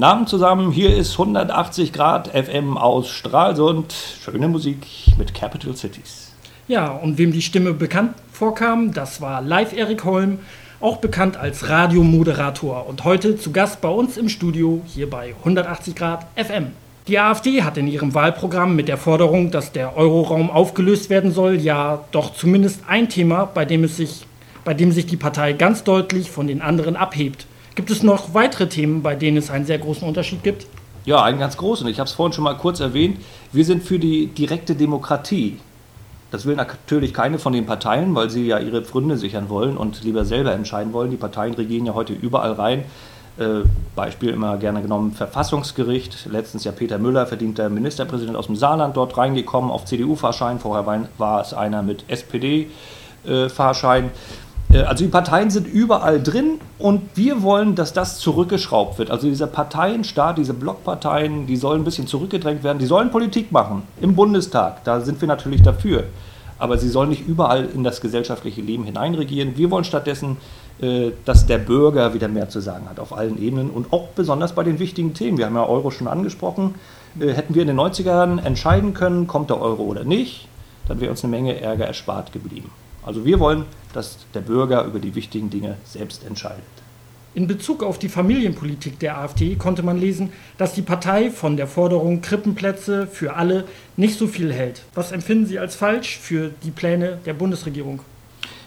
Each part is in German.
Namen zusammen, hier ist 180 Grad FM aus Stralsund. Schöne Musik mit Capital Cities. Ja, und wem die Stimme bekannt vorkam, das war Live Erik Holm, auch bekannt als Radiomoderator und heute zu Gast bei uns im Studio hier bei 180 Grad FM. Die AfD hat in ihrem Wahlprogramm mit der Forderung, dass der Euroraum aufgelöst werden soll, ja doch zumindest ein Thema, bei dem, es sich, bei dem sich die Partei ganz deutlich von den anderen abhebt. Gibt es noch weitere Themen, bei denen es einen sehr großen Unterschied gibt? Ja, einen ganz großen. Ich habe es vorhin schon mal kurz erwähnt. Wir sind für die direkte Demokratie. Das will natürlich keine von den Parteien, weil sie ja ihre Pfründe sichern wollen und lieber selber entscheiden wollen. Die Parteien regieren ja heute überall rein. Äh, Beispiel immer gerne genommen Verfassungsgericht. Letztens ja Peter Müller, verdienter Ministerpräsident aus dem Saarland, dort reingekommen auf CDU-Fahrschein. Vorher war, war, es einer mit SPD-Fahrschein. Äh, also die Parteien sind überall drin und wir wollen, dass das zurückgeschraubt wird. Also dieser Parteienstaat, diese Blockparteien, die sollen ein bisschen zurückgedrängt werden. Die sollen Politik machen im Bundestag. Da sind wir natürlich dafür. Aber sie sollen nicht überall in das gesellschaftliche Leben hineinregieren. Wir wollen stattdessen, äh, dass der Bürger wieder mehr zu sagen hat auf allen Ebenen und auch besonders bei den wichtigen Themen. Wir haben ja Euro schon angesprochen. Äh, hätten wir in den 90ern entscheiden können, kommt der Euro oder nicht, dann wäre uns eine Menge Ärger erspart geblieben. Also wir wollen, dass der Bürger über die wichtigen Dinge selbst entscheidet. In Bezug auf die Familienpolitik der AfD konnte man lesen, dass die Partei von der Forderung Krippenplätze für alle nicht so viel hält. Was empfinden Sie als falsch für die Pläne der Bundesregierung?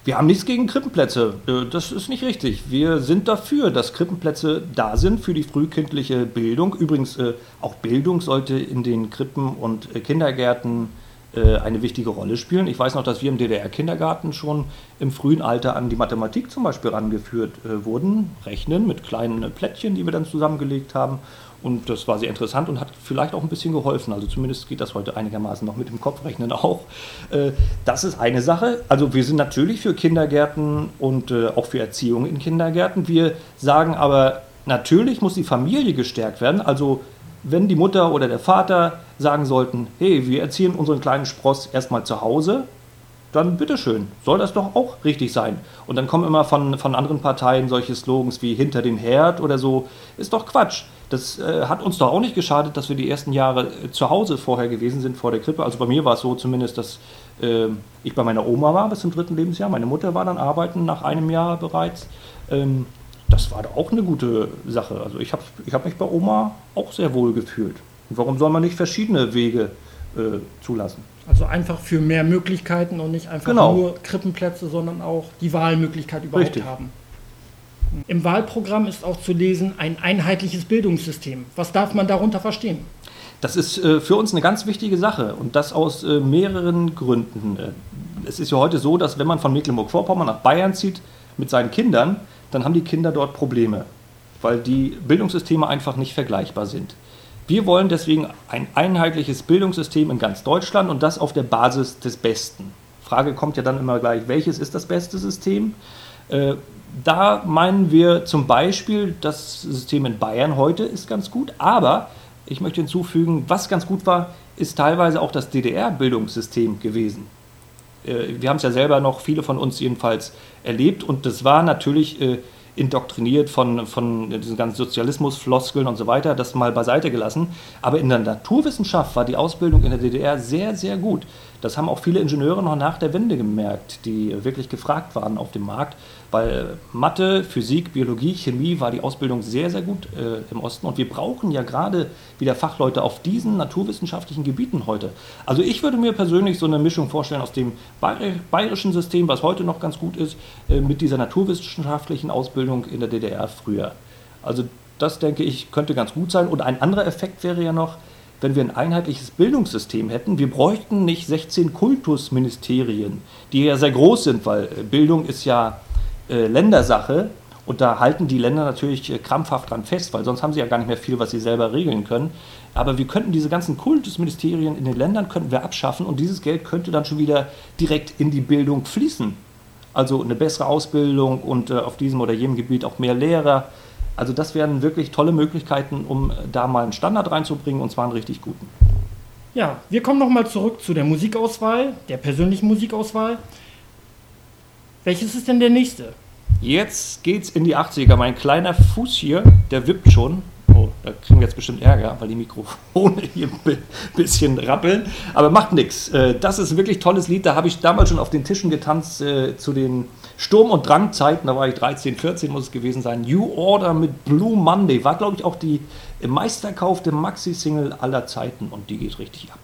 Wir haben nichts gegen Krippenplätze. Äh, das ist nicht richtig. Wir sind dafür, dass Krippenplätze da sind für die frühkindliche Bildung. Übrigens, äh, auch Bildung sollte in den Krippen und äh, Kindergärten eine wichtige Rolle spielen. Ich weiß noch, dass wir im DDR-Kindergarten schon im frühen Alter an die Mathematik zum Beispiel rangeführt äh, wurden, rechnen mit kleinen Plättchen, die wir dann zusammengelegt haben. Und das war sehr interessant und hat vielleicht auch ein bisschen geholfen. Also zumindest geht das heute einigermaßen noch mit dem Kopfrechnen auch. Äh, das ist eine Sache. Also wir sind natürlich für Kindergärten und auch für Erziehung in Kindergärten. Wir sagen aber, natürlich muss die Familie gestärkt werden. Also wenn die Mutter oder der Vater sagen sollten, hey, wir erziehen unseren kleinen Spross erstmal zu Hause, dann bitteschön, soll das doch auch richtig sein. Und dann kommen immer von, von anderen Parteien solche Slogans wie hinter den Herd oder so. Ist doch Quatsch. Das äh, hat uns doch auch nicht geschadet, dass wir die ersten Jahre äh, zu Hause vorher gewesen sind, vor der Krippe. Also bei mir war es so zumindest, dass äh, ich bei meiner Oma war bis zum dritten Lebensjahr. Meine Mutter war dann arbeiten nach einem Jahr bereits. Ähm, das war doch auch eine gute Sache. Also ich habe ich hab mich bei Oma auch sehr wohl gefühlt. Und warum soll man nicht verschiedene Wege äh, zulassen? Also einfach für mehr Möglichkeiten und nicht einfach genau. nur Krippenplätze, sondern auch die Wahlmöglichkeit überhaupt Richtig. haben. Im Wahlprogramm ist auch zu lesen ein einheitliches Bildungssystem. Was darf man darunter verstehen? Das ist äh, für uns eine ganz wichtige Sache und das aus äh, mehreren Gründen. Äh, es ist ja heute so, dass wenn man von Mecklenburg-Vorpommern nach Bayern zieht mit seinen Kindern, dann haben die Kinder dort Probleme, weil die Bildungssysteme einfach nicht vergleichbar sind. Wir wollen deswegen ein einheitliches Bildungssystem in ganz Deutschland und das auf der Basis des Besten. Frage kommt ja dann immer gleich, welches ist das beste System? Äh, da meinen wir zum Beispiel, das System in Bayern heute ist ganz gut, aber ich möchte hinzufügen, was ganz gut war, ist teilweise auch das DDR-Bildungssystem gewesen. Äh, wir haben es ja selber noch, viele von uns jedenfalls, erlebt. Und das war natürlich äh, indoktriniert von, von diesen ganzen Sozialismus-Floskeln und so weiter, das mal beiseite gelassen. Aber in der Naturwissenschaft war die Ausbildung in der DDR sehr, sehr gut. Das haben auch viele Ingenieure noch nach der Wende gemerkt, die wirklich gefragt waren auf dem Markt, weil Mathe, Physik, Biologie, Chemie war die Ausbildung sehr, sehr gut äh, im Osten. Und wir brauchen ja gerade wieder Fachleute auf diesen naturwissenschaftlichen Gebieten heute. Also ich würde mir persönlich so eine Mischung vorstellen aus dem bayerischen System, was heute noch ganz gut ist, äh, mit dieser naturwissenschaftlichen Ausbildung in der DDR früher. Also das denke ich könnte ganz gut sein. Und ein anderer Effekt wäre ja noch, wenn wir ein einheitliches Bildungssystem hätten. Wir bräuchten nicht 16 Kultusministerien, die ja sehr groß sind, weil äh, Bildung ist ja äh, Ländersache und da halten die Länder natürlich äh, krampfhaft dran fest, weil sonst haben sie ja gar nicht mehr viel, was sie selber regeln können. Aber wir könnten diese ganzen Kultusministerien in den Ländern könnten wir abschaffen und dieses Geld könnte dann schon wieder direkt in die Bildung fließen. Also eine bessere Ausbildung und äh, auf diesem oder jenem Gebiet auch mehr Lehrer also das wären wirklich tolle Möglichkeiten, um da mal einen Standard reinzubringen und zwar einen richtig guten. Ja, wir kommen nochmal zurück zu der Musikauswahl, der persönlichen Musikauswahl. Welches ist denn der nächste? Jetzt geht's in die 80er. Mein kleiner Fuß hier, der wippt schon. Da kriegen wir jetzt bestimmt Ärger, weil die Mikrofone hier ein bisschen rappeln. Aber macht nichts. Äh, das ist ein wirklich tolles Lied. Da habe ich damals schon auf den Tischen getanzt äh, zu den Sturm- und Drangzeiten. Da war ich 13, 14 muss es gewesen sein. New Order mit Blue Monday war, glaube ich, auch die meistverkaufte Maxi-Single aller Zeiten und die geht richtig ab.